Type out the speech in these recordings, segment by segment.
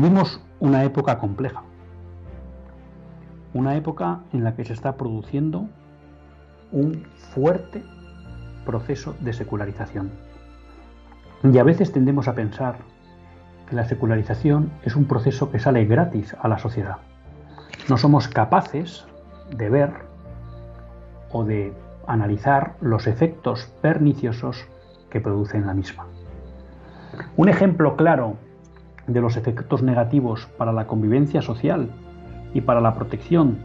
Vivimos una época compleja, una época en la que se está produciendo un fuerte proceso de secularización. Y a veces tendemos a pensar que la secularización es un proceso que sale gratis a la sociedad. No somos capaces de ver o de analizar los efectos perniciosos que produce en la misma. Un ejemplo claro de los efectos negativos para la convivencia social y para la protección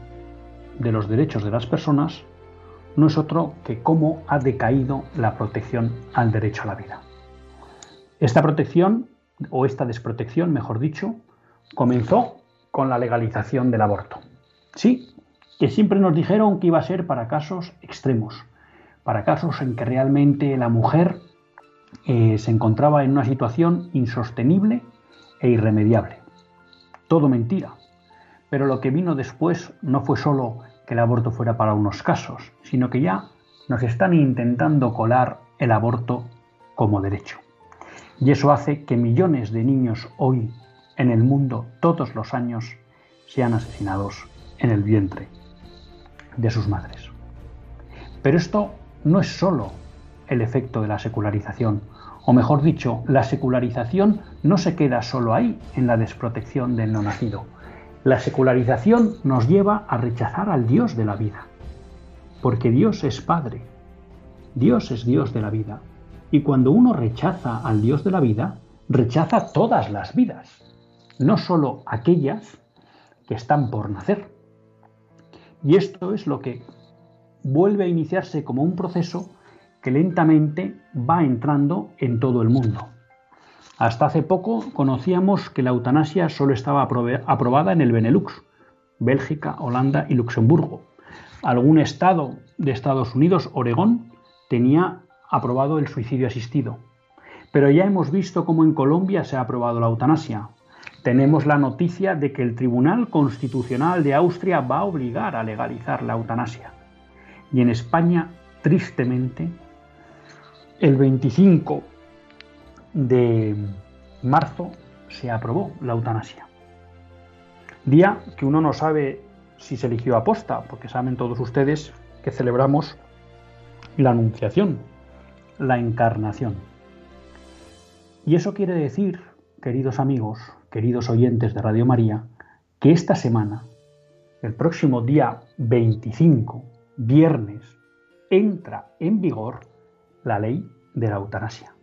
de los derechos de las personas no es otro que cómo ha decaído la protección al derecho a la vida. Esta protección, o esta desprotección, mejor dicho, comenzó con la legalización del aborto. Sí, que siempre nos dijeron que iba a ser para casos extremos, para casos en que realmente la mujer eh, se encontraba en una situación insostenible e irremediable. Todo mentira. Pero lo que vino después no fue solo que el aborto fuera para unos casos, sino que ya nos están intentando colar el aborto como derecho. Y eso hace que millones de niños hoy en el mundo todos los años sean asesinados en el vientre de sus madres. Pero esto no es solo el efecto de la secularización o mejor dicho, la secularización no se queda solo ahí, en la desprotección del no nacido. La secularización nos lleva a rechazar al Dios de la vida, porque Dios es Padre, Dios es Dios de la vida, y cuando uno rechaza al Dios de la vida, rechaza todas las vidas, no solo aquellas que están por nacer. Y esto es lo que vuelve a iniciarse como un proceso que lentamente va entrando en todo el mundo. Hasta hace poco conocíamos que la eutanasia solo estaba aprobada en el Benelux, Bélgica, Holanda y Luxemburgo. Algún estado de Estados Unidos, Oregón, tenía aprobado el suicidio asistido. Pero ya hemos visto cómo en Colombia se ha aprobado la eutanasia. Tenemos la noticia de que el Tribunal Constitucional de Austria va a obligar a legalizar la eutanasia. Y en España, tristemente, el 25 de marzo se aprobó la eutanasia. Día que uno no sabe si se eligió aposta, porque saben todos ustedes que celebramos la anunciación, la encarnación. Y eso quiere decir, queridos amigos, queridos oyentes de Radio María, que esta semana, el próximo día 25, viernes, entra en vigor la ley de la eutanasia.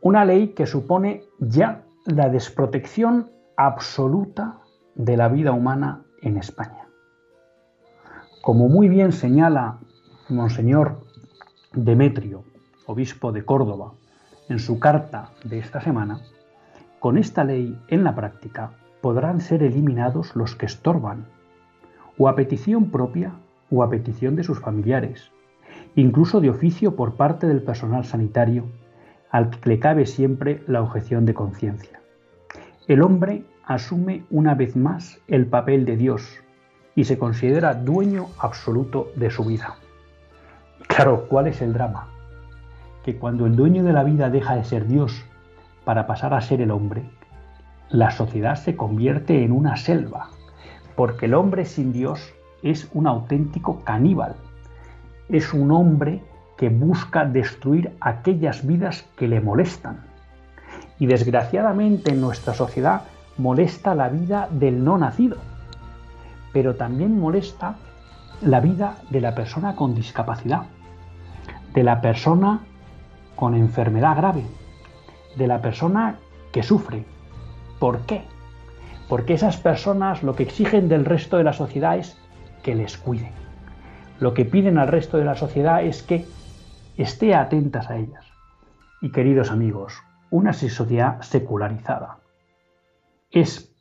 Una ley que supone ya la desprotección absoluta de la vida humana en España. Como muy bien señala Monseñor Demetrio, obispo de Córdoba, en su carta de esta semana, con esta ley en la práctica podrán ser eliminados los que estorban, o a petición propia o a petición de sus familiares, incluso de oficio por parte del personal sanitario, al que le cabe siempre la objeción de conciencia. El hombre asume una vez más el papel de Dios y se considera dueño absoluto de su vida. Claro, ¿cuál es el drama? Que cuando el dueño de la vida deja de ser Dios para pasar a ser el hombre, la sociedad se convierte en una selva, porque el hombre sin Dios es un auténtico caníbal es un hombre que busca destruir aquellas vidas que le molestan. Y desgraciadamente en nuestra sociedad molesta la vida del no nacido, pero también molesta la vida de la persona con discapacidad, de la persona con enfermedad grave, de la persona que sufre. ¿Por qué? Porque esas personas lo que exigen del resto de la sociedad es que les cuide. Lo que piden al resto de la sociedad es que esté atentas a ellas. Y queridos amigos, una sociedad secularizada es,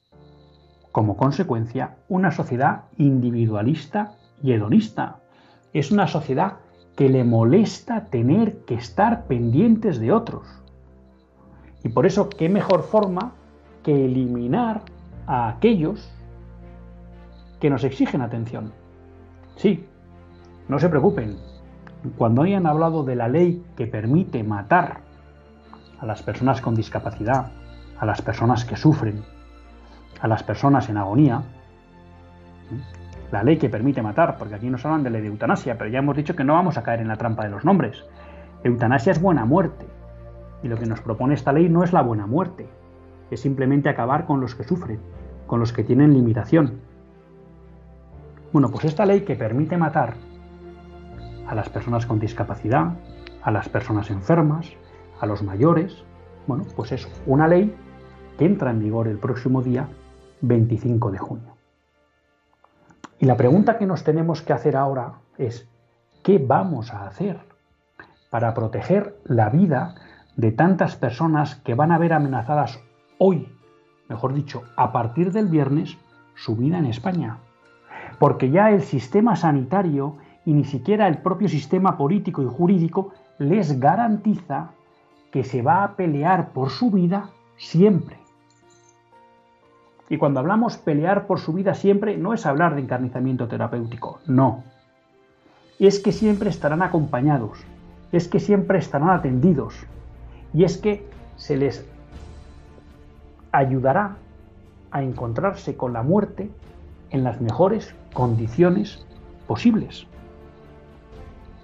como consecuencia, una sociedad individualista y hedonista. Es una sociedad que le molesta tener que estar pendientes de otros. Y por eso, ¿qué mejor forma que eliminar a aquellos que nos exigen atención? Sí, no se preocupen. Cuando hayan hablado de la ley que permite matar a las personas con discapacidad, a las personas que sufren, a las personas en agonía, la ley que permite matar, porque aquí nos hablan de ley de eutanasia, pero ya hemos dicho que no vamos a caer en la trampa de los nombres. Eutanasia es buena muerte, y lo que nos propone esta ley no es la buena muerte, es simplemente acabar con los que sufren, con los que tienen limitación. Bueno, pues esta ley que permite matar a las personas con discapacidad, a las personas enfermas, a los mayores, bueno, pues es una ley que entra en vigor el próximo día 25 de junio. Y la pregunta que nos tenemos que hacer ahora es, ¿qué vamos a hacer para proteger la vida de tantas personas que van a ver amenazadas hoy, mejor dicho, a partir del viernes, su vida en España? Porque ya el sistema sanitario y ni siquiera el propio sistema político y jurídico les garantiza que se va a pelear por su vida siempre. Y cuando hablamos pelear por su vida siempre, no es hablar de encarnizamiento terapéutico, no. Es que siempre estarán acompañados, es que siempre estarán atendidos, y es que se les ayudará a encontrarse con la muerte en las mejores condiciones posibles.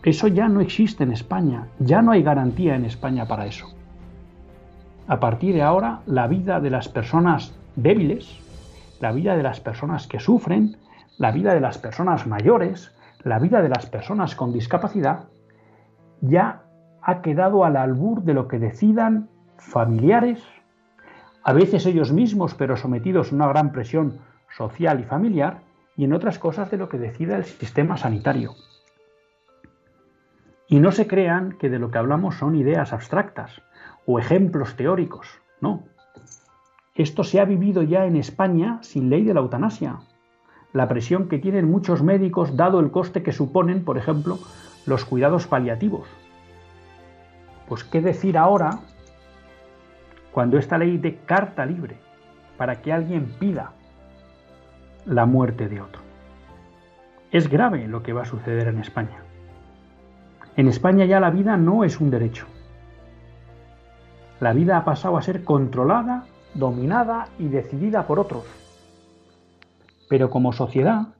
Eso ya no existe en España, ya no hay garantía en España para eso. A partir de ahora, la vida de las personas débiles, la vida de las personas que sufren, la vida de las personas mayores, la vida de las personas con discapacidad, ya ha quedado al albur de lo que decidan familiares, a veces ellos mismos, pero sometidos a una gran presión social y familiar, y en otras cosas de lo que decida el sistema sanitario. Y no se crean que de lo que hablamos son ideas abstractas o ejemplos teóricos, no. Esto se ha vivido ya en España sin ley de la eutanasia. La presión que tienen muchos médicos dado el coste que suponen, por ejemplo, los cuidados paliativos. Pues qué decir ahora cuando esta ley de carta libre para que alguien pida la muerte de otro. Es grave lo que va a suceder en España. En España ya la vida no es un derecho. La vida ha pasado a ser controlada dominada y decidida por otros. Pero como sociedad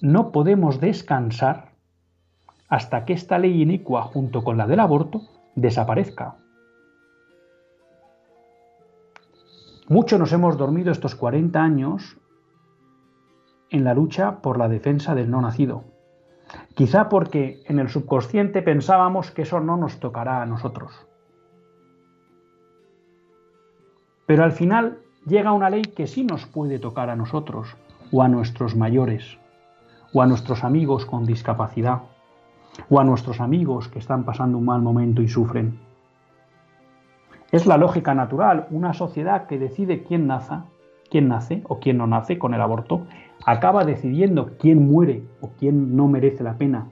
no podemos descansar hasta que esta ley inicua junto con la del aborto desaparezca. Mucho nos hemos dormido estos 40 años en la lucha por la defensa del no nacido. Quizá porque en el subconsciente pensábamos que eso no nos tocará a nosotros. Pero al final llega una ley que sí nos puede tocar a nosotros, o a nuestros mayores, o a nuestros amigos con discapacidad, o a nuestros amigos que están pasando un mal momento y sufren. Es la lógica natural, una sociedad que decide quién nace, quién nace o quién no nace con el aborto, acaba decidiendo quién muere o quién no merece la pena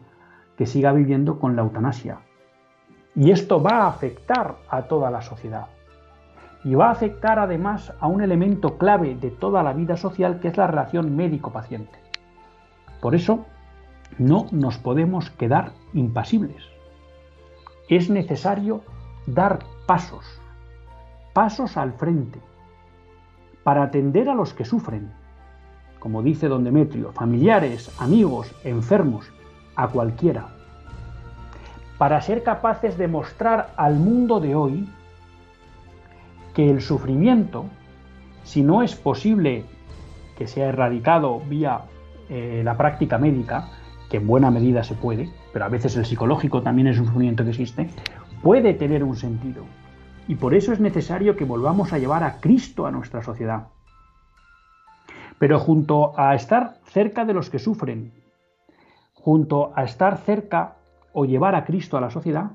que siga viviendo con la eutanasia. Y esto va a afectar a toda la sociedad y va a afectar además a un elemento clave de toda la vida social que es la relación médico-paciente. Por eso, no nos podemos quedar impasibles. Es necesario dar pasos, pasos al frente, para atender a los que sufren, como dice don Demetrio, familiares, amigos, enfermos, a cualquiera, para ser capaces de mostrar al mundo de hoy que el sufrimiento, si no es posible que sea erradicado vía eh, la práctica médica, que en buena medida se puede, pero a veces el psicológico también es un sufrimiento que existe, puede tener un sentido. Y por eso es necesario que volvamos a llevar a Cristo a nuestra sociedad. Pero junto a estar cerca de los que sufren, junto a estar cerca o llevar a Cristo a la sociedad,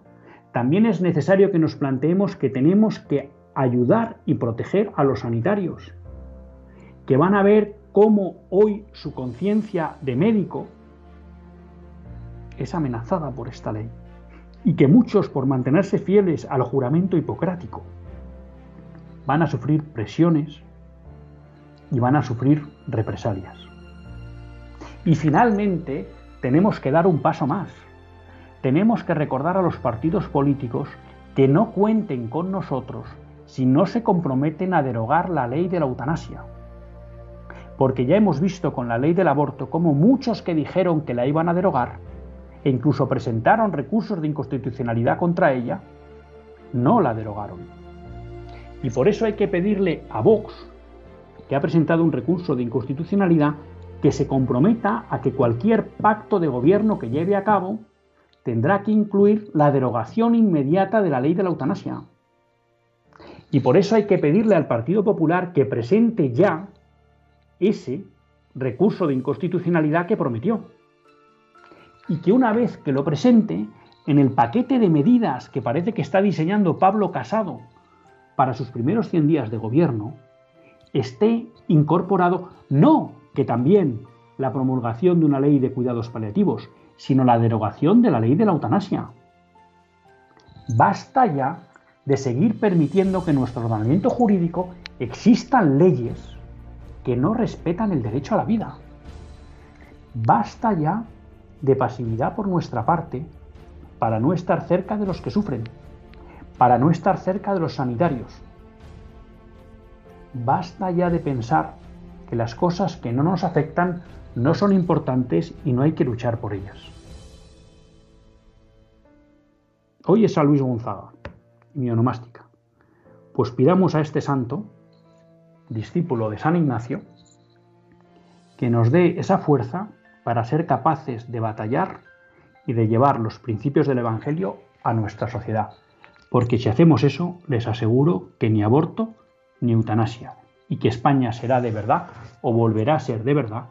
también es necesario que nos planteemos que tenemos que ayudar y proteger a los sanitarios, que van a ver cómo hoy su conciencia de médico es amenazada por esta ley y que muchos, por mantenerse fieles al juramento hipocrático, van a sufrir presiones y van a sufrir represalias. Y finalmente, tenemos que dar un paso más. Tenemos que recordar a los partidos políticos que no cuenten con nosotros si no se comprometen a derogar la ley de la eutanasia. Porque ya hemos visto con la ley del aborto cómo muchos que dijeron que la iban a derogar e incluso presentaron recursos de inconstitucionalidad contra ella, no la derogaron. Y por eso hay que pedirle a Vox, que ha presentado un recurso de inconstitucionalidad, que se comprometa a que cualquier pacto de gobierno que lleve a cabo tendrá que incluir la derogación inmediata de la ley de la eutanasia. Y por eso hay que pedirle al Partido Popular que presente ya ese recurso de inconstitucionalidad que prometió y que una vez que lo presente, en el paquete de medidas que parece que está diseñando Pablo Casado para sus primeros 100 días de gobierno, esté incorporado no que también la promulgación de una ley de cuidados paliativos, sino la derogación de la ley de la eutanasia. Basta ya de seguir permitiendo que en nuestro ordenamiento jurídico existan leyes que no respetan el derecho a la vida. Basta ya de pasividad por nuestra parte para no estar cerca de los que sufren, para no estar cerca de los sanitarios. Basta ya de pensar que las cosas que no nos afectan no son importantes y no hay que luchar por ellas. Hoy es San Luis Gonzaga, mi onomástica. Pues pidamos a este santo, discípulo de San Ignacio, que nos dé esa fuerza para ser capaces de batallar y de llevar los principios del Evangelio a nuestra sociedad. Porque si hacemos eso, les aseguro que ni aborto ni eutanasia, y que España será de verdad, o volverá a ser de verdad,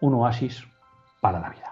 un oasis para la vida.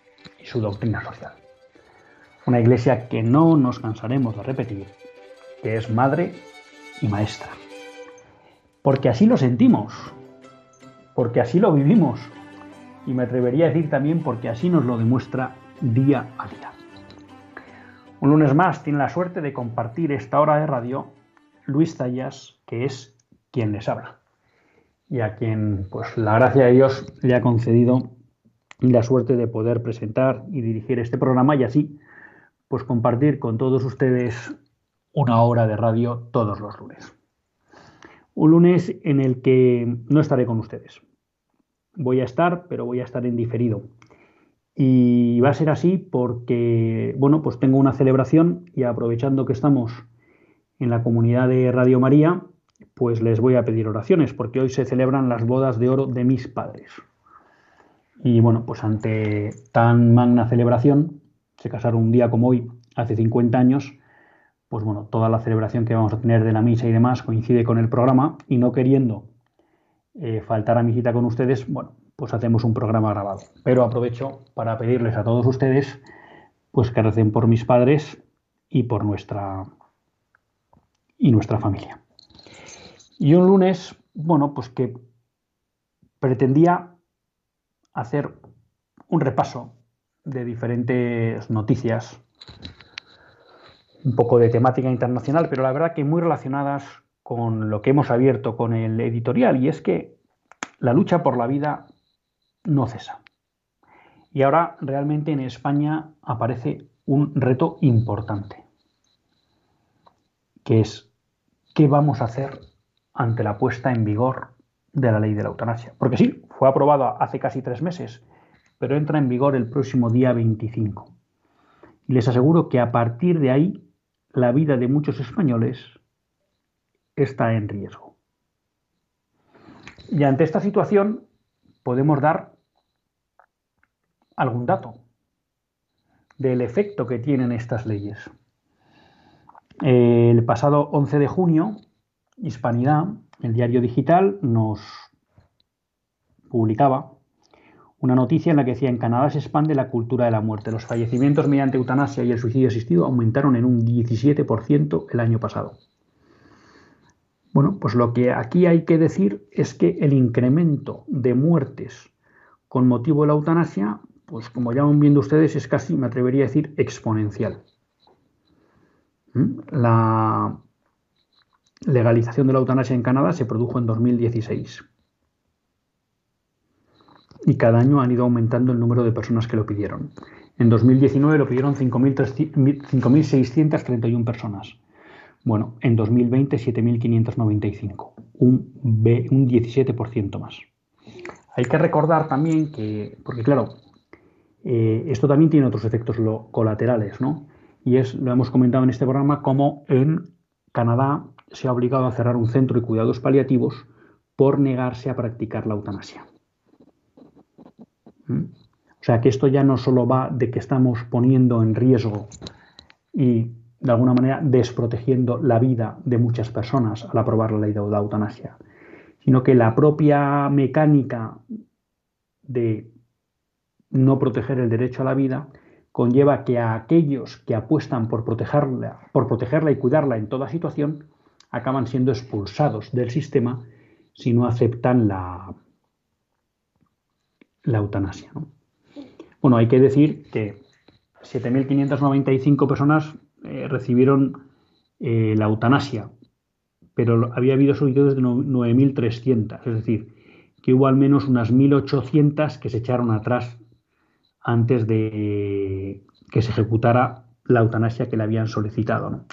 y su doctrina social. Una iglesia que no nos cansaremos de repetir, que es madre y maestra. Porque así lo sentimos, porque así lo vivimos y me atrevería a decir también porque así nos lo demuestra día a día. Un lunes más tiene la suerte de compartir esta hora de radio Luis Tallas, que es quien les habla y a quien pues la gracia de Dios le ha concedido y la suerte de poder presentar y dirigir este programa y así pues compartir con todos ustedes una hora de radio todos los lunes. Un lunes en el que no estaré con ustedes. voy a estar, pero voy a estar en diferido. Y va a ser así porque, bueno, pues tengo una celebración y aprovechando que estamos en la comunidad de Radio María, pues les voy a pedir oraciones porque hoy se celebran las bodas de oro de mis padres. Y bueno, pues ante tan magna celebración, se casaron un día como hoy, hace 50 años, pues bueno, toda la celebración que vamos a tener de la misa y demás coincide con el programa y no queriendo eh, faltar a mi cita con ustedes, bueno, pues hacemos un programa grabado. Pero aprovecho para pedirles a todos ustedes, pues que recen por mis padres y por nuestra y nuestra familia. Y un lunes, bueno, pues que pretendía hacer un repaso de diferentes noticias, un poco de temática internacional, pero la verdad que muy relacionadas con lo que hemos abierto con el editorial, y es que la lucha por la vida no cesa. Y ahora realmente en España aparece un reto importante, que es qué vamos a hacer ante la puesta en vigor de la ley de la eutanasia. Porque sí, fue aprobada hace casi tres meses, pero entra en vigor el próximo día 25. Y les aseguro que a partir de ahí la vida de muchos españoles está en riesgo. Y ante esta situación podemos dar algún dato del efecto que tienen estas leyes. El pasado 11 de junio, Hispanidad, el diario digital, nos publicaba una noticia en la que decía en Canadá se expande la cultura de la muerte. Los fallecimientos mediante eutanasia y el suicidio asistido aumentaron en un 17% el año pasado. Bueno, pues lo que aquí hay que decir es que el incremento de muertes con motivo de la eutanasia pues como ya van viendo ustedes, es casi, me atrevería a decir, exponencial. ¿Mm? La legalización de la eutanasia en Canadá se produjo en 2016. Y cada año han ido aumentando el número de personas que lo pidieron. En 2019 lo pidieron 5.631 personas. Bueno, en 2020 7.595, un, un 17% más. Hay que recordar también que, porque claro, eh, esto también tiene otros efectos colaterales, ¿no? Y es, lo hemos comentado en este programa, como en Canadá se ha obligado a cerrar un centro de cuidados paliativos por negarse a practicar la eutanasia. O sea que esto ya no solo va de que estamos poniendo en riesgo y de alguna manera desprotegiendo la vida de muchas personas al aprobar la ley de la eutanasia, sino que la propia mecánica de no proteger el derecho a la vida conlleva que a aquellos que apuestan por protegerla, por protegerla y cuidarla en toda situación, acaban siendo expulsados del sistema si no aceptan la eutanasia. Bueno, hay que decir que 7.595 personas eh, recibieron eh, la eutanasia, pero había habido solicitudes de 9.300, es decir, que hubo al menos unas 1.800 que se echaron atrás antes de que se ejecutara la eutanasia que le habían solicitado.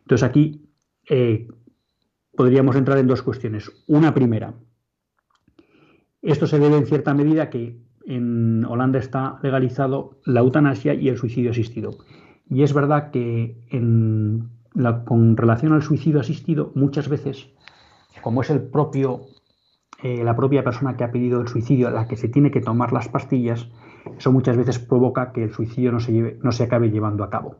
Entonces aquí eh, podríamos entrar en dos cuestiones. Una primera, esto se debe en cierta medida que en Holanda está legalizado la eutanasia y el suicidio asistido. Y es verdad que con relación al suicidio asistido, muchas veces, como es el propio, eh, la propia persona que ha pedido el suicidio la que se tiene que tomar las pastillas, eso muchas veces provoca que el suicidio no se, acabe llevando a cabo,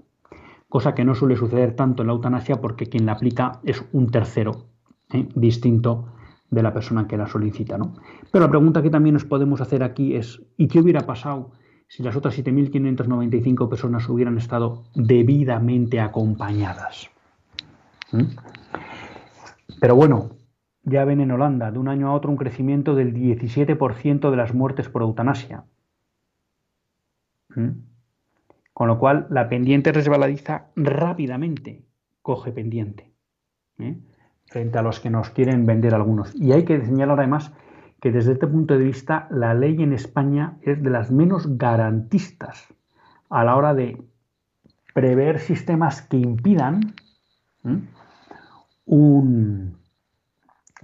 cosa que no suele suceder tanto en la eutanasia porque quien la aplica es un tercero ¿eh? distinto de la persona que la solicita. ¿no? Pero la pregunta que también nos podemos hacer aquí es, ¿y qué hubiera pasado si las otras 7.595 personas hubieran estado debidamente acompañadas? ¿Mm? Pero bueno, ya ven en Holanda de un año a otro un crecimiento del 17% de las muertes por eutanasia, con lo cual, la pendiente resbaladiza rápidamente coge pendiente, ¿eh? Frente a los que nos quieren vender algunos. Y hay que señalar además que desde este punto de vista la ley en España es de las menos garantistas a la hora de prever sistemas que impidan un,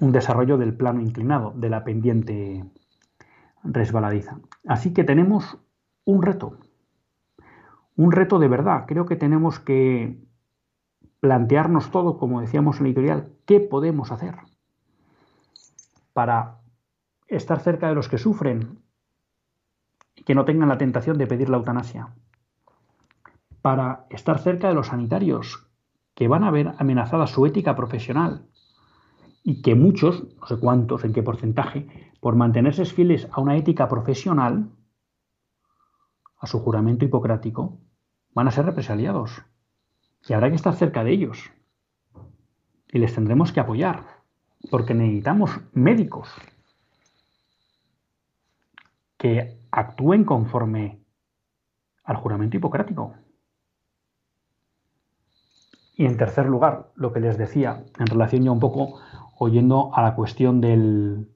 un desarrollo del plano inclinado, de la pendiente resbaladiza. Así que tenemos un reto, un reto de verdad. Creo que tenemos que plantearnos todo, como decíamos en la editorial, qué podemos hacer para estar cerca de los que sufren y que no tengan la tentación de pedir la eutanasia, para estar cerca de los sanitarios que van a ver amenazada su ética profesional y que muchos, no sé cuántos, en qué porcentaje, por mantenerse fieles a una ética profesional, a su juramento hipocrático, van a ser represaliados. Y habrá que estar cerca de ellos. Y les tendremos que apoyar, porque necesitamos médicos que actúen conforme al juramento hipocrático. Y en tercer lugar, lo que les decía, en relación ya un poco oyendo a la cuestión del,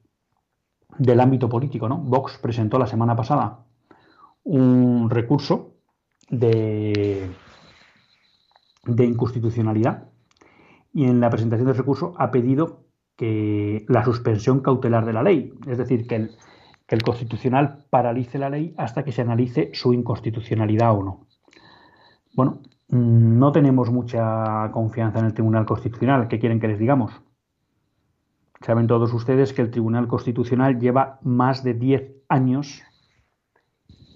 del ámbito político, ¿no? Vox presentó la semana pasada un recurso de, de inconstitucionalidad y en la presentación del recurso ha pedido que la suspensión cautelar de la ley, es decir, que el, Constitucional paralice la ley hasta que se analice su inconstitucionalidad o no. Bueno, no tenemos mucha confianza en el Tribunal Constitucional. ¿Qué quieren que les digamos? Saben todos ustedes que el Tribunal Constitucional lleva más de 10 años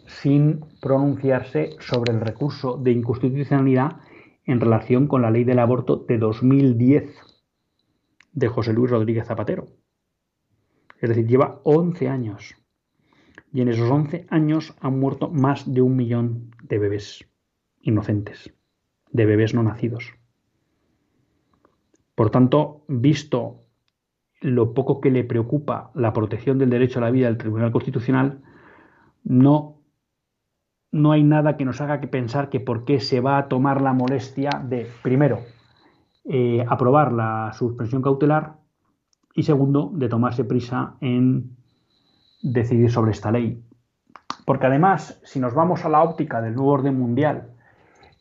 sin pronunciarse sobre el recurso de inconstitucionalidad en relación con la ley del aborto de 2010 de José Luis Rodríguez Zapatero. Es decir, lleva 11 años. Y en esos 11 años han muerto más de un millón de bebés inocentes, de bebés no nacidos. Por tanto, visto lo poco que le preocupa la protección del derecho a la vida del Tribunal Constitucional, no, no hay nada que nos haga que pensar que por qué se va a tomar la molestia de, primero, eh, aprobar la suspensión cautelar y segundo, de tomarse prisa en decidir sobre esta ley. Porque además, si nos vamos a la óptica del nuevo orden mundial,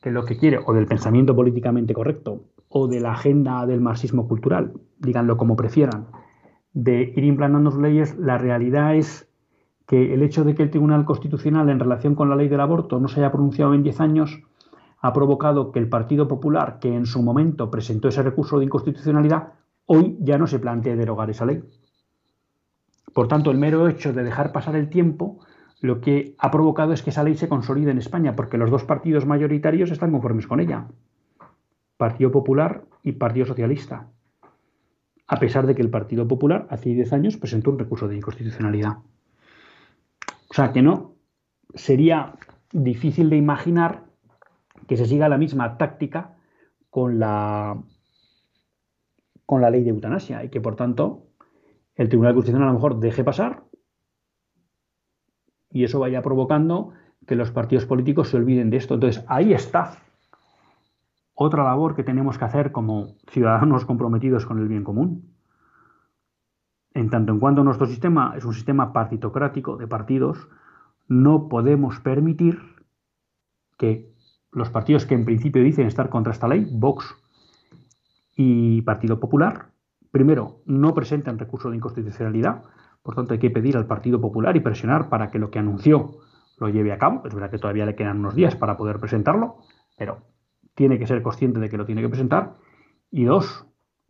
que lo que quiere, o del pensamiento políticamente correcto, o de la agenda del marxismo cultural, díganlo como prefieran, de ir implantando leyes, la realidad es que el hecho de que el Tribunal Constitucional en relación con la ley del aborto no se haya pronunciado en 10 años ha provocado que el Partido Popular, que en su momento presentó ese recurso de inconstitucionalidad, hoy ya no se plantee derogar esa ley. Por tanto, el mero hecho de dejar pasar el tiempo lo que ha provocado es que esa ley se consolide en España, porque los dos partidos mayoritarios están conformes con ella, Partido Popular y Partido Socialista, a pesar de que el Partido Popular hace 10 años presentó un recurso de inconstitucionalidad. O sea que no, sería difícil de imaginar que se siga la misma táctica con la, con la ley de eutanasia y que por tanto el Tribunal Constitucional a lo mejor deje pasar y eso vaya provocando que los partidos políticos se olviden de esto. Entonces, ahí está otra labor que tenemos que hacer como ciudadanos comprometidos con el bien común. En tanto en cuanto nuestro sistema es un sistema partitocrático de partidos, no podemos permitir que los partidos que en principio dicen estar contra esta ley, Vox y Partido Popular, primero, no presentan recurso de inconstitucionalidad, por tanto hay que pedir al Partido Popular y presionar para que lo que anunció lo lleve a cabo. Es verdad que todavía le quedan unos días para poder presentarlo, pero tiene que ser consciente de que lo tiene que presentar. Y dos,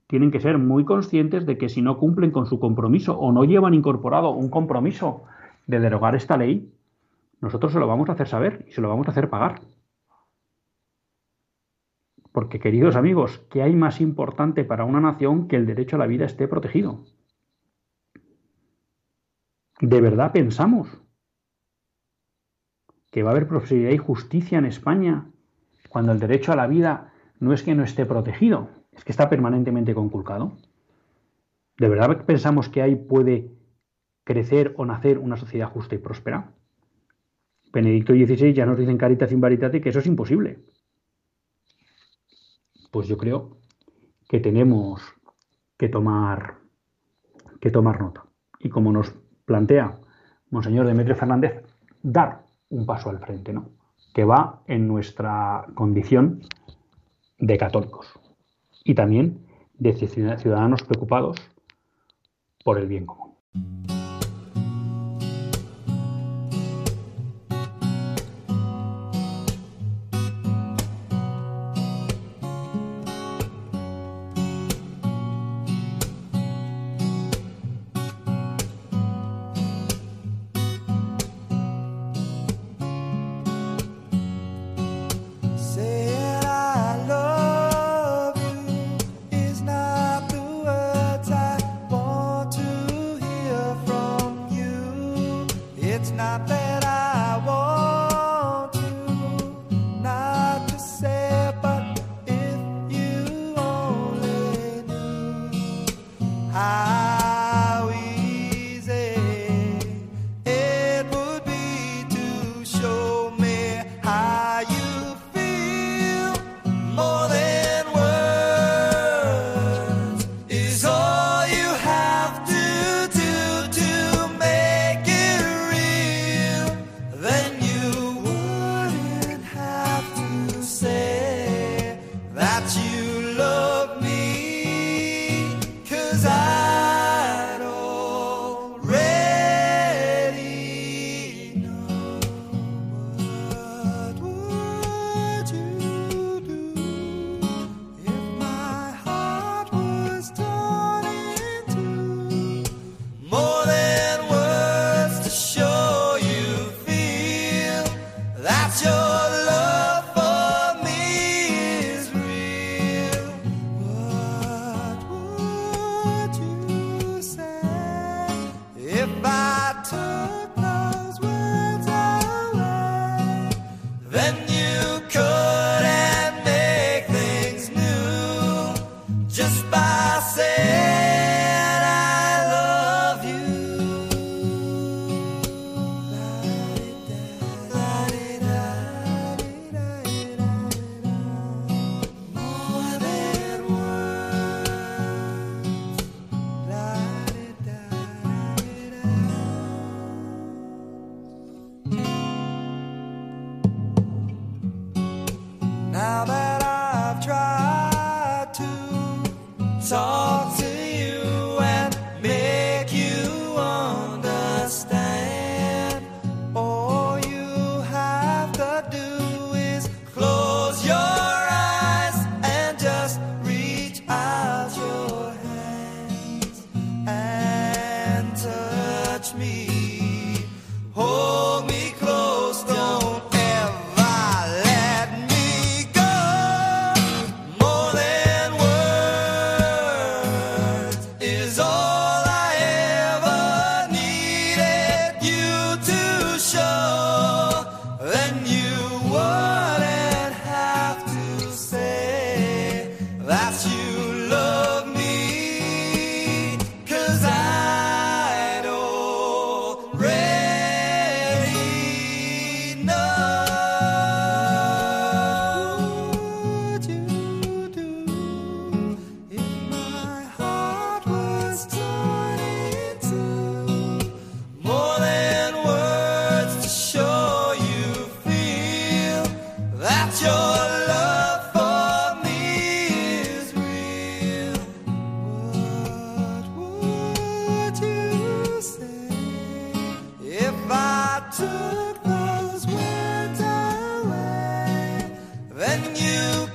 tienen que ser muy conscientes de que si no cumplen con su compromiso o no llevan incorporado un compromiso de derogar esta ley, nosotros se lo vamos a hacer saber y se lo vamos a hacer pagar. Porque, queridos amigos, ¿qué hay más importante para una nación que el derecho a la vida esté protegido? ¿De verdad pensamos que va a haber prosperidad y justicia en España cuando el derecho a la vida no es que no esté protegido, es que está permanentemente conculcado? ¿De verdad pensamos que ahí puede crecer o nacer una sociedad justa y próspera? Benedicto XVI ya nos dice en Caritas in Veritate que eso es imposible pues yo creo que tenemos que tomar, que tomar nota. Y como nos plantea Monseñor Demetrio Fernández, dar un paso al frente, ¿no? Que va en nuestra condición de católicos y también de ciudadanos preocupados por el bien común.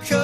could.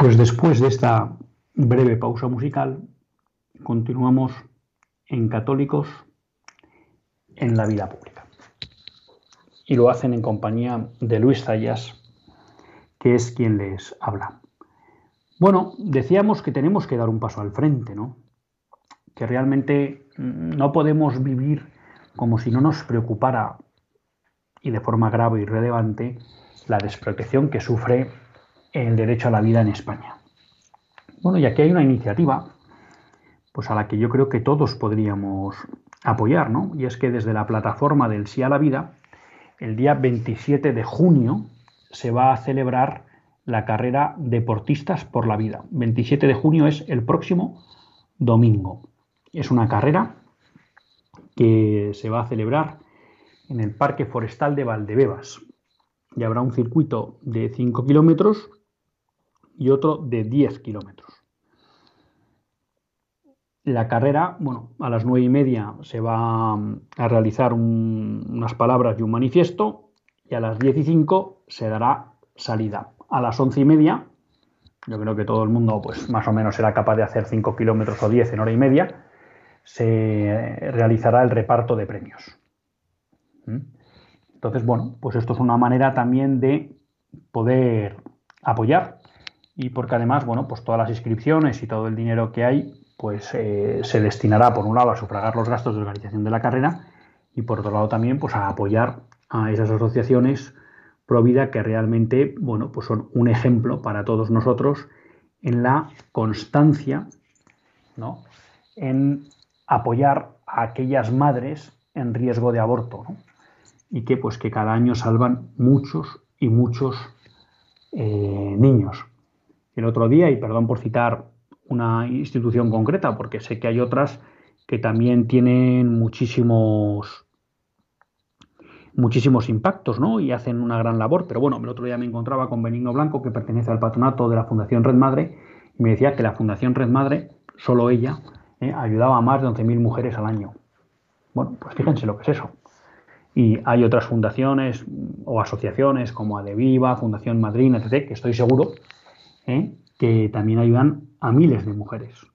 Pues después de esta breve pausa musical, continuamos en Católicos en la vida pública. y lo hacen en compañía de Luis Zayas, que es quien les habla. Bueno, decíamos que tenemos que dar un paso al frente, ¿no? Que realmente no podemos vivir como si no nos preocupara y de forma grave y relevante la desprotección que sufre el derecho a la vida en España. Bueno, y aquí hay una iniciativa pues a la que yo creo que todos podríamos apoyar, ¿no? Y es que desde la plataforma del Sí a la Vida, el día 27 de junio se va a celebrar la carrera Deportistas por la Vida. 27 de junio es el próximo domingo. Es una carrera que se va a celebrar en el Parque Forestal de Valdebebas. Y habrá un circuito de 5 kilómetros y otro de 10 kilómetros. La carrera, bueno, a las nueve y media se va a realizar unas palabras y un manifiesto y a las 10 y 5 se dará salida. A las once y media, yo creo que todo el mundo pues más o menos será capaz de hacer 5 kilómetros o 10 en hora y media, se realizará el reparto de premios. ¿Mm? Entonces, bueno, pues esto es una manera también de poder apoyar y porque además, bueno, pues todas las inscripciones y todo el dinero que hay pues eh, se destinará por un lado a sufragar los gastos de organización de la carrera y por otro lado también pues a apoyar a esas asociaciones pro vida que realmente bueno pues son un ejemplo para todos nosotros en la constancia ¿no? en apoyar a aquellas madres en riesgo de aborto y que pues que cada año salvan muchos y muchos eh, niños el otro día y perdón por citar una institución concreta, porque sé que hay otras que también tienen muchísimos muchísimos impactos, ¿no? Y hacen una gran labor. Pero bueno, el otro día me encontraba con Benigno Blanco, que pertenece al patronato de la Fundación Red Madre, y me decía que la Fundación Red Madre, solo ella, eh, ayudaba a más de 11.000 mujeres al año. Bueno, pues fíjense lo que es eso. Y hay otras fundaciones o asociaciones como Adeviva, Fundación Madrina, etc., que estoy seguro ¿eh? que también ayudan a miles de mujeres.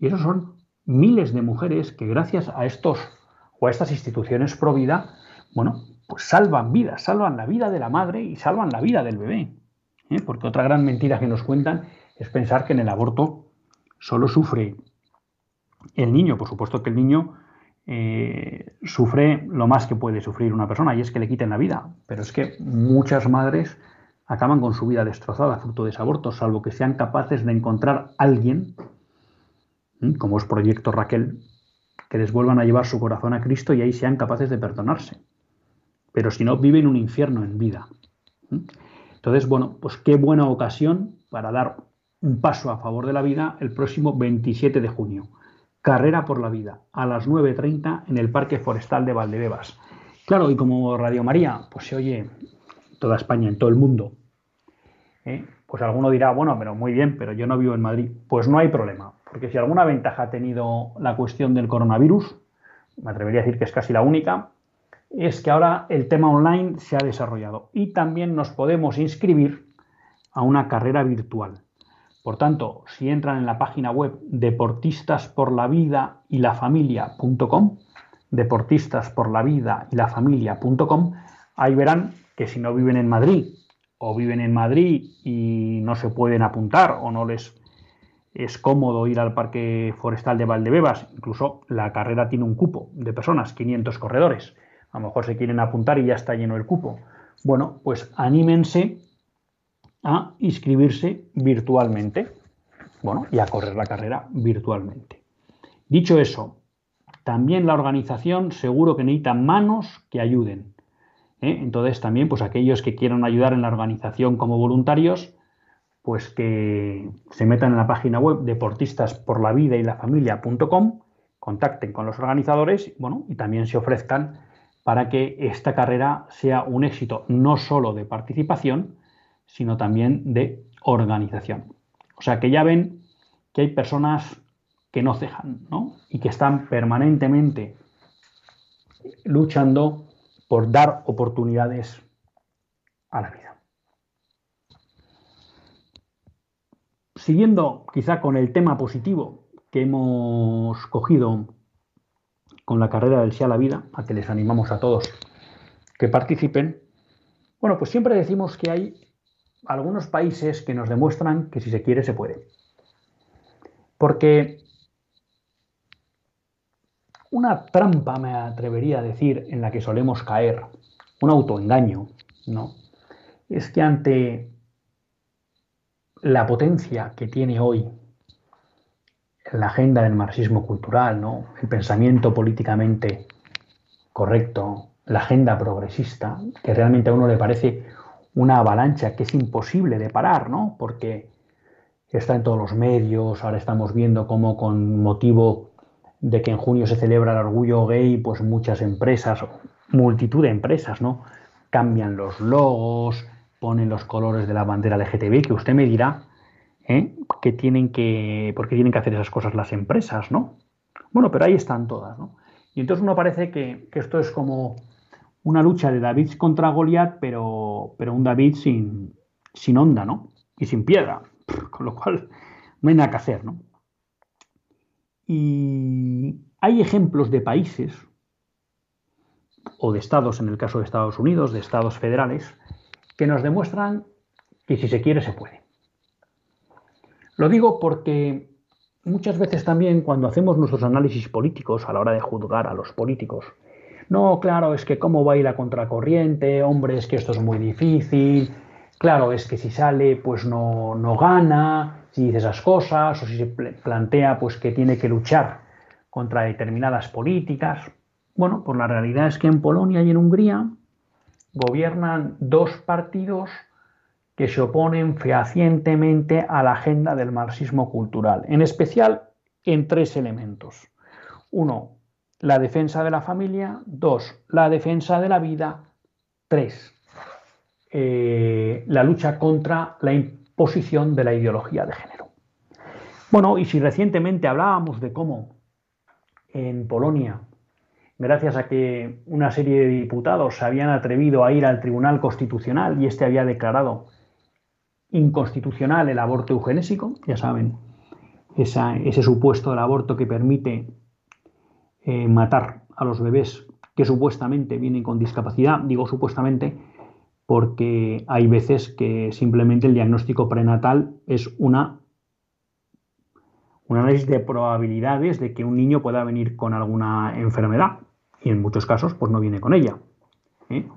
Y esos son miles de mujeres que gracias a estos o a estas instituciones pro vida, bueno, pues salvan vidas, salvan la vida de la madre y salvan la vida del bebé. ¿eh? Porque otra gran mentira que nos cuentan es pensar que en el aborto solo sufre el niño. Por supuesto que el niño eh, sufre lo más que puede sufrir una persona y es que le quiten la vida. Pero es que muchas madres acaban con su vida destrozada fruto de ese aborto, salvo que sean capaces de encontrar alguien, como es Proyecto Raquel, que les vuelvan a llevar su corazón a Cristo y ahí sean capaces de perdonarse. Pero si no, viven un infierno en vida. Entonces, bueno, pues qué buena ocasión para dar un paso a favor de la vida el próximo 27 de junio. Carrera por la vida, a las 9.30 en el Parque Forestal de Valdebebas. Claro, y como Radio María, pues se oye toda España, en todo el mundo, ¿eh? pues alguno dirá, bueno, pero muy bien, pero yo no vivo en Madrid. Pues no hay problema, porque si alguna ventaja ha tenido la cuestión del coronavirus, me atrevería a decir que es casi la única, es que ahora el tema online se ha desarrollado y también nos podemos inscribir a una carrera virtual. Por tanto, si entran en la página web deportistasporlavida y la familia.com, y la familia.com, ahí verán que si no viven en Madrid o viven en Madrid y no se pueden apuntar o no les es cómodo ir al Parque Forestal de Valdebebas, incluso la carrera tiene un cupo de personas, 500 corredores. A lo mejor se quieren apuntar y ya está lleno el cupo. Bueno, pues anímense a inscribirse virtualmente. Bueno, y a correr la carrera virtualmente. Dicho eso, también la organización seguro que necesita manos que ayuden. ¿Eh? Entonces también, pues aquellos que quieran ayudar en la organización como voluntarios, pues que se metan en la página web deportistasporlavida y la familia.com, contacten con los organizadores, bueno, y también se ofrezcan para que esta carrera sea un éxito no solo de participación, sino también de organización. O sea que ya ven que hay personas que no cejan, ¿no? Y que están permanentemente luchando por dar oportunidades a la vida. Siguiendo quizá con el tema positivo que hemos cogido con la carrera del Sí a la Vida, a que les animamos a todos que participen, bueno, pues siempre decimos que hay algunos países que nos demuestran que si se quiere se puede. Porque una trampa, me atrevería a decir, en la que solemos caer, un autoengaño, ¿no? Es que ante la potencia que tiene hoy la agenda del marxismo cultural, ¿no? El pensamiento políticamente correcto, la agenda progresista, que realmente a uno le parece una avalancha que es imposible de parar, ¿no? Porque está en todos los medios, ahora estamos viendo cómo con motivo de que en junio se celebra el orgullo gay, pues muchas empresas, multitud de empresas, ¿no? Cambian los logos, ponen los colores de la bandera LGTB, que usted me dirá ¿eh? que tienen que, por qué tienen que hacer esas cosas las empresas, ¿no? Bueno, pero ahí están todas, ¿no? Y entonces uno parece que, esto es como una lucha de David contra Goliat, pero, pero un David sin, sin onda, ¿no? Y sin piedra, con lo cual no hay nada que hacer, ¿no? Y hay ejemplos de países, o de estados, en el caso de Estados Unidos, de estados federales, que nos demuestran que si se quiere se puede. Lo digo porque muchas veces también cuando hacemos nuestros análisis políticos a la hora de juzgar a los políticos, no, claro, es que cómo va a ir contracorriente, hombre, es que esto es muy difícil, claro, es que si sale, pues no, no gana, si dice esas cosas o si se plantea pues que tiene que luchar contra determinadas políticas. Bueno, pues la realidad es que en Polonia y en Hungría gobiernan dos partidos que se oponen fehacientemente a la agenda del marxismo cultural, en especial en tres elementos. Uno, la defensa de la familia. Dos, la defensa de la vida. Tres, eh, la lucha contra la posición de la ideología de género. Bueno, y si recientemente hablábamos de cómo en Polonia, gracias a que una serie de diputados se habían atrevido a ir al Tribunal Constitucional y este había declarado inconstitucional el aborto eugenésico, ya saben, ese supuesto del aborto que permite eh, matar a los bebés que supuestamente vienen con discapacidad, digo supuestamente porque hay veces que simplemente el diagnóstico prenatal es una un análisis de probabilidades de que un niño pueda venir con alguna enfermedad y en muchos casos pues no viene con ella. ¿eh?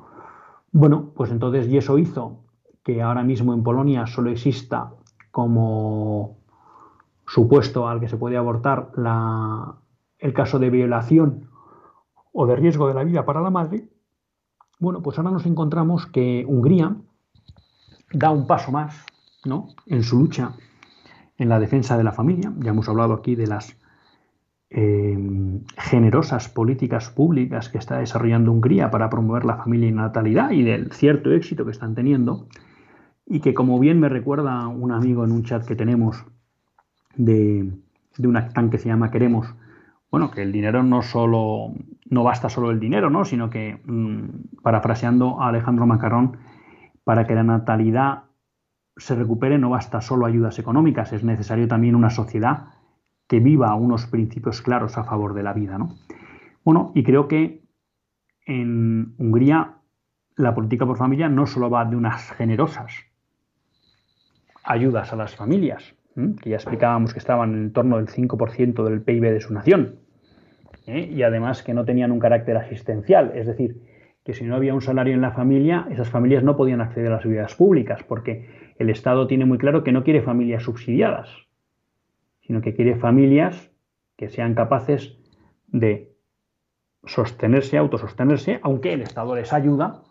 Bueno, pues entonces y eso hizo que ahora mismo en Polonia solo exista como supuesto al que se puede abortar el caso de violación o de riesgo de la vida para la madre bueno, pues ahora nos encontramos que Hungría da un paso más ¿no? en su lucha en la defensa de la familia. Ya hemos hablado aquí de las eh, generosas políticas públicas que está desarrollando Hungría para promover la familia y natalidad y del cierto éxito que están teniendo. Y que, como bien me recuerda un amigo en un chat que tenemos de, de un actán que se llama Queremos, bueno, que el dinero no solo, no basta solo el dinero, ¿no? Sino que, mm, parafraseando a Alejandro Macarrón, para que la natalidad se recupere no basta solo ayudas económicas, es necesario también una sociedad que viva unos principios claros a favor de la vida, ¿no? Bueno, y creo que en Hungría la política por familia no solo va de unas generosas ayudas a las familias, que ya explicábamos que estaban en torno del 5% del PIB de su nación, ¿eh? y además que no tenían un carácter asistencial, es decir, que si no había un salario en la familia, esas familias no podían acceder a las viviendas públicas, porque el Estado tiene muy claro que no quiere familias subsidiadas, sino que quiere familias que sean capaces de sostenerse, autosostenerse, aunque el Estado les ayuda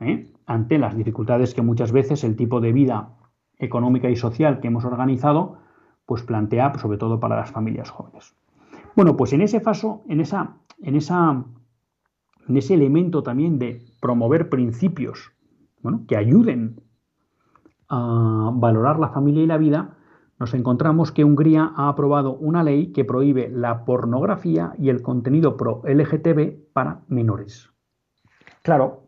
¿eh? ante las dificultades que muchas veces el tipo de vida económica y social que hemos organizado, pues plantea, sobre todo para las familias jóvenes. Bueno, pues en ese paso, en esa, en esa, en ese elemento también de promover principios que ayuden a valorar la familia y la vida, nos encontramos que Hungría ha aprobado una ley que prohíbe la pornografía y el contenido pro LGTB para menores. Claro,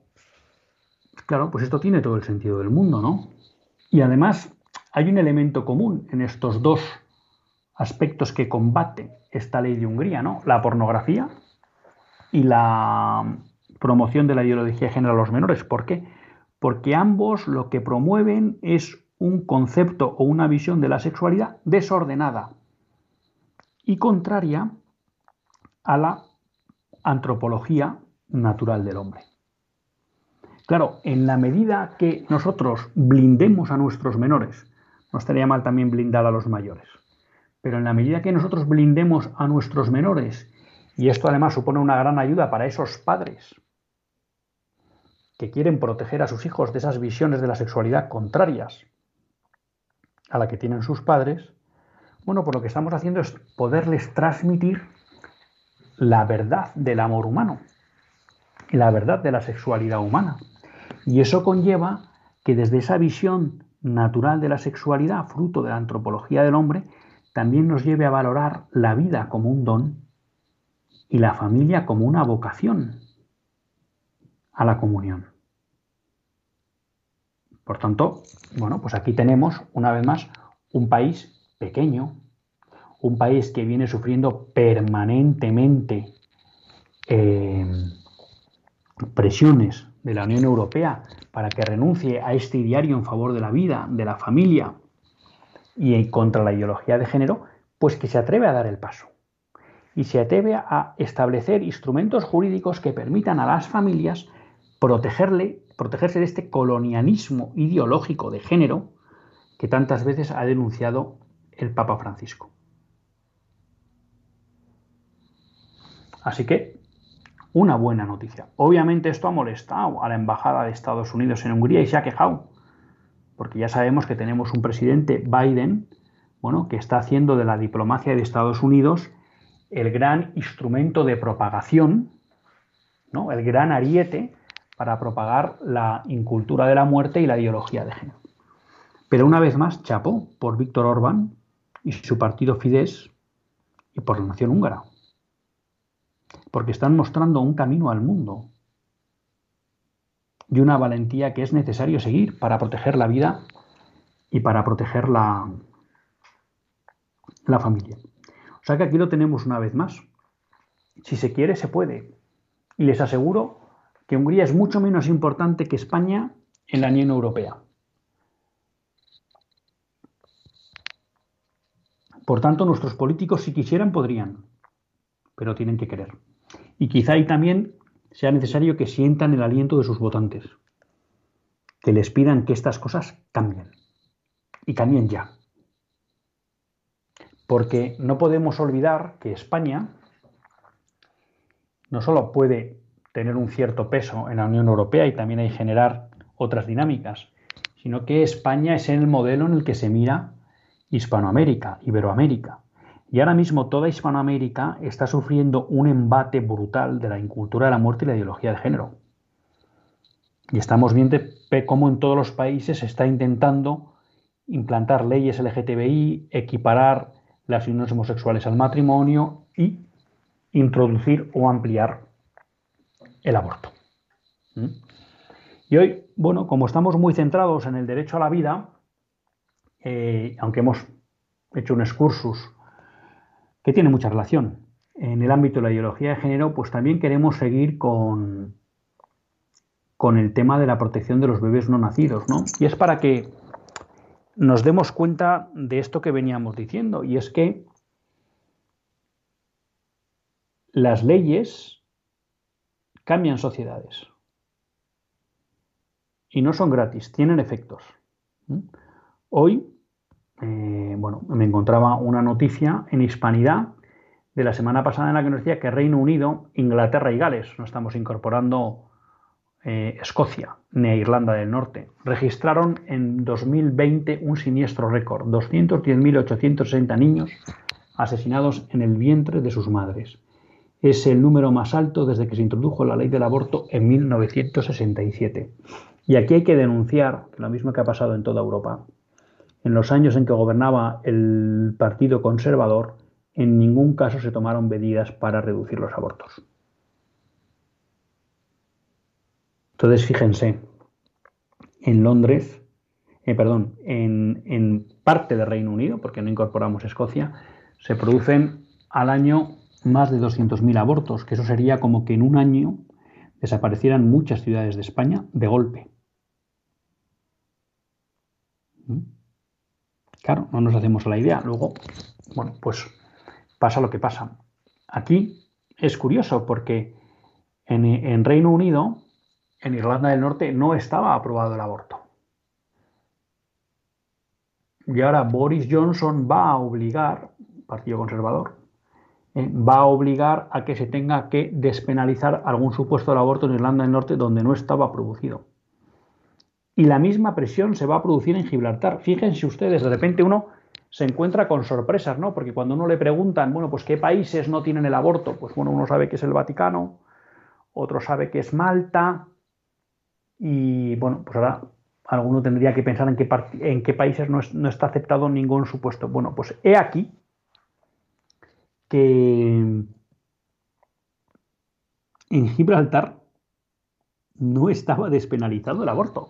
claro, pues esto tiene todo el sentido del mundo, ¿no? Y además hay un elemento común en estos dos aspectos que combate esta ley de Hungría, ¿no? La pornografía y la promoción de la ideología de género a los menores. ¿Por qué? Porque ambos lo que promueven es un concepto o una visión de la sexualidad desordenada y contraria a la antropología natural del hombre. Claro, en la medida que nosotros blindemos a nuestros menores, no estaría mal también blindar a los mayores, pero en la medida que nosotros blindemos a nuestros menores, y esto además supone una gran ayuda para esos padres que quieren proteger a sus hijos de esas visiones de la sexualidad contrarias a la que tienen sus padres, bueno, pues lo que estamos haciendo es poderles transmitir la verdad del amor humano, la verdad de la sexualidad humana. Y eso conlleva que desde esa visión natural de la sexualidad, fruto de la antropología del hombre, también nos lleve a valorar la vida como un don y la familia como una vocación a la comunión. Por tanto, bueno, pues aquí tenemos una vez más un país pequeño, un país que viene sufriendo permanentemente eh, presiones de la Unión Europea para que renuncie a este diario en favor de la vida, de la familia y contra la ideología de género, pues que se atreve a dar el paso y se atreve a establecer instrumentos jurídicos que permitan a las familias protegerle, protegerse de este colonialismo ideológico de género que tantas veces ha denunciado el Papa Francisco. Así que, una buena noticia. Obviamente esto ha molestado a la Embajada de Estados Unidos en Hungría y se ha quejado, porque ya sabemos que tenemos un presidente Biden, bueno, que está haciendo de la diplomacia de Estados Unidos el gran instrumento de propagación, ¿no? el gran ariete para propagar la incultura de la muerte y la ideología de género. Pero una vez más, chapó por Víctor Orbán y su partido Fidesz y por la nación húngara porque están mostrando un camino al mundo y una valentía que es necesario seguir para proteger la vida y para proteger la, la familia. O sea que aquí lo tenemos una vez más. Si se quiere, se puede. Y les aseguro que Hungría es mucho menos importante que España en la Unión Europea. Por tanto, nuestros políticos, si quisieran, podrían, pero tienen que querer. Y quizá ahí también sea necesario que sientan el aliento de sus votantes, que les pidan que estas cosas cambien y cambien ya. Porque no podemos olvidar que España no solo puede tener un cierto peso en la Unión Europea y también hay generar otras dinámicas, sino que España es el modelo en el que se mira Hispanoamérica, Iberoamérica. Y ahora mismo toda Hispanoamérica está sufriendo un embate brutal de la incultura de la muerte y la ideología de género. Y estamos viendo cómo en todos los países se está intentando implantar leyes LGTBI, equiparar las uniones homosexuales al matrimonio y introducir o ampliar el aborto. ¿Mm? Y hoy, bueno, como estamos muy centrados en el derecho a la vida, eh, aunque hemos hecho un excursus que tiene mucha relación. En el ámbito de la ideología de género, pues también queremos seguir con, con el tema de la protección de los bebés no nacidos, ¿no? Y es para que nos demos cuenta de esto que veníamos diciendo, y es que las leyes cambian sociedades. Y no son gratis, tienen efectos. Hoy eh, bueno, me encontraba una noticia en Hispanidad de la semana pasada en la que nos decía que Reino Unido, Inglaterra y Gales, no estamos incorporando eh, Escocia ni Irlanda del Norte, registraron en 2020 un siniestro récord, 210.860 niños asesinados en el vientre de sus madres. Es el número más alto desde que se introdujo la ley del aborto en 1967. Y aquí hay que denunciar, lo mismo que ha pasado en toda Europa, en los años en que gobernaba el Partido Conservador, en ningún caso se tomaron medidas para reducir los abortos. Entonces, fíjense, en Londres, eh, perdón, en, en parte del Reino Unido, porque no incorporamos Escocia, se producen al año más de 200.000 abortos, que eso sería como que en un año desaparecieran muchas ciudades de España de golpe. ¿Mm? Claro, no nos hacemos la idea. Luego, bueno, pues pasa lo que pasa. Aquí es curioso porque en, Reino Unido, en Irlanda del Norte, no estaba aprobado el aborto. Y ahora Boris Johnson va a obligar, Partido Conservador, eh, va a obligar a que se tenga que despenalizar algún supuesto del aborto en Irlanda del Norte donde no estaba producido. Y la misma presión se va a producir en Gibraltar. Fíjense ustedes, de repente uno se encuentra con sorpresas, ¿no? Porque cuando uno le preguntan, bueno, pues qué países no tienen el aborto, pues bueno, uno sabe que es el Vaticano, otro sabe que es Malta, y bueno, pues ahora alguno tendría que pensar en qué, en qué países no, no, está aceptado ningún supuesto. Bueno, pues he aquí que en Gibraltar no estaba despenalizado el aborto.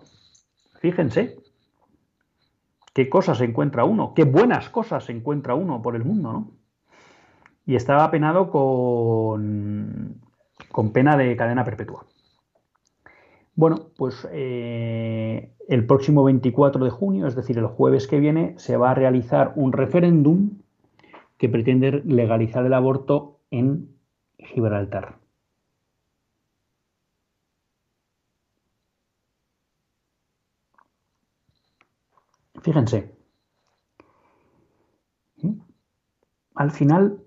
Fíjense qué cosas encuentra uno, qué buenas cosas encuentra uno por el mundo, ¿no? Y estaba penado con, con pena de cadena perpetua. Bueno, pues eh, el próximo 24 de junio, es decir, el jueves que viene, se va a realizar un referéndum que pretende legalizar el aborto en Gibraltar. Fíjense, al final,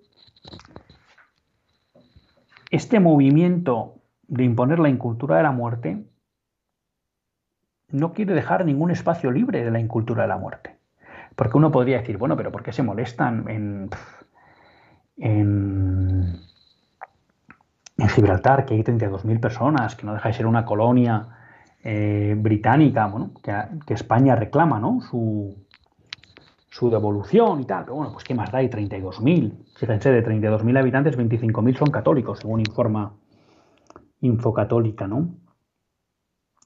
este movimiento de imponer la incultura de la muerte no quiere dejar ningún espacio libre de la incultura de la muerte. Porque uno podría decir, bueno, pero ¿por qué se molestan en, en, Gibraltar, que hay 32.000 personas, que no deja de ser una colonia eh, británica, bueno, que, España reclama. Su, su devolución y tal. Pero bueno, pues ¿qué más da? Hay 32.000. Fíjense, de 32.000 habitantes, 25.000 son católicos, según informa Infocatólica, ¿no?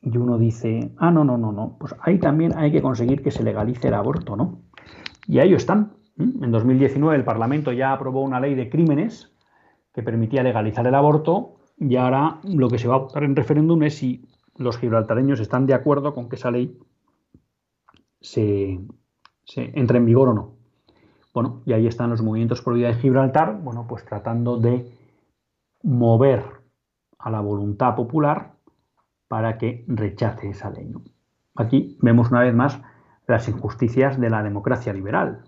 Y uno dice, ah, no, no, no, no, pues ahí también hay que conseguir que se legalice el aborto, ¿no? Y ahí están. En 2019 el Parlamento ya aprobó una ley de crímenes que permitía legalizar el aborto y ahora lo que se va a votar en referéndum es si los gibraltareños están de acuerdo con que esa ley se, entre en vigor o no. Bueno, y ahí están los movimientos por vida de Gibraltar, bueno, pues tratando de mover a la voluntad popular para que rechace esa ley. Aquí vemos una vez más las injusticias de la democracia liberal.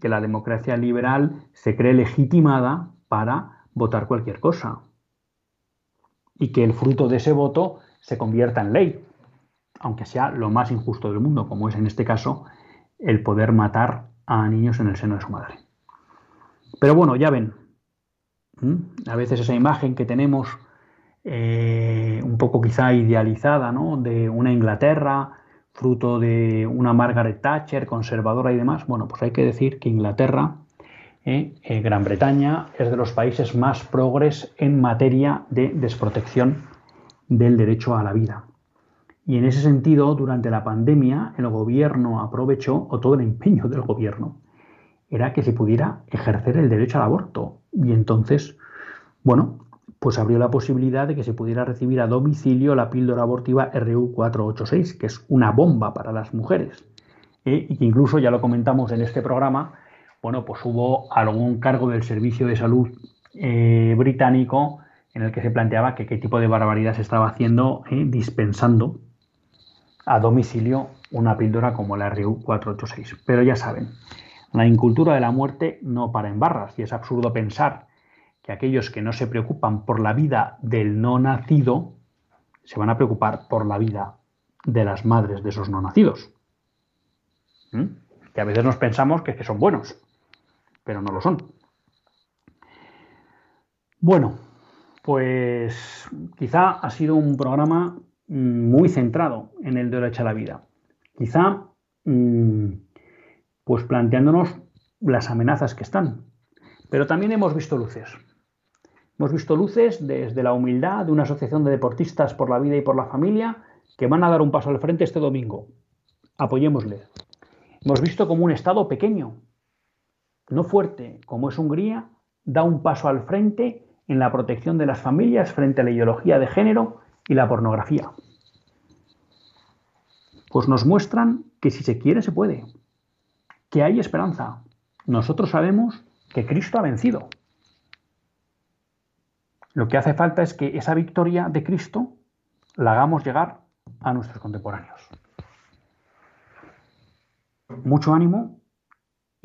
Que la democracia liberal se cree legitimada para votar cualquier cosa y que el fruto de ese voto se convierta en ley, aunque sea lo más injusto del mundo, como es en este caso el poder matar a niños en el seno de su madre. Pero bueno, ya ven, a veces esa imagen que tenemos eh, un poco quizá idealizada, ¿no? De una Inglaterra, fruto de una Margaret Thatcher, conservadora y demás. Bueno, pues hay que decir que Inglaterra ¿eh? Eh, Gran Bretaña es de los países más progres en materia de desprotección del derecho a la vida. Y en ese sentido, durante la pandemia, el gobierno aprovechó, o todo el empeño del gobierno, era que se pudiera ejercer el derecho al aborto. Y entonces, bueno, pues abrió la posibilidad de que se pudiera recibir a domicilio la píldora abortiva RU486, que es una bomba para las mujeres. ¿eh? Y que incluso, ya lo comentamos en este programa, bueno, pues hubo algún cargo del Servicio de Salud eh, británico en el que se planteaba que qué tipo de barbaridad se estaba haciendo eh, dispensando a domicilio una píldora como la RU 486. Pero ya saben, la incultura de la muerte no para en barras y es absurdo pensar que aquellos que no se preocupan por la vida del no nacido se van a preocupar por la vida de las madres de esos no nacidos. ¿Mm? Que a veces nos pensamos que, que son buenos pero no lo son. Bueno, pues quizá ha sido un programa mm, muy centrado en el derecho a la vida. Quizá, mm, pues planteándonos las amenazas que están. Pero también hemos visto luces. Hemos visto luces desde la humildad de una asociación de deportistas por la vida y por la familia que van a dar un paso al frente este domingo. Apoyémosle. Hemos visto como un Estado pequeño, no fuerte como es Hungría, da un paso al frente en la protección de las familias frente a la ideología de género y la pornografía. Pues nos muestran que si se quiere se puede, que hay esperanza. Nosotros sabemos que Cristo ha vencido. Lo que hace falta es que esa victoria de Cristo la hagamos llegar a nuestros contemporáneos. Mucho ánimo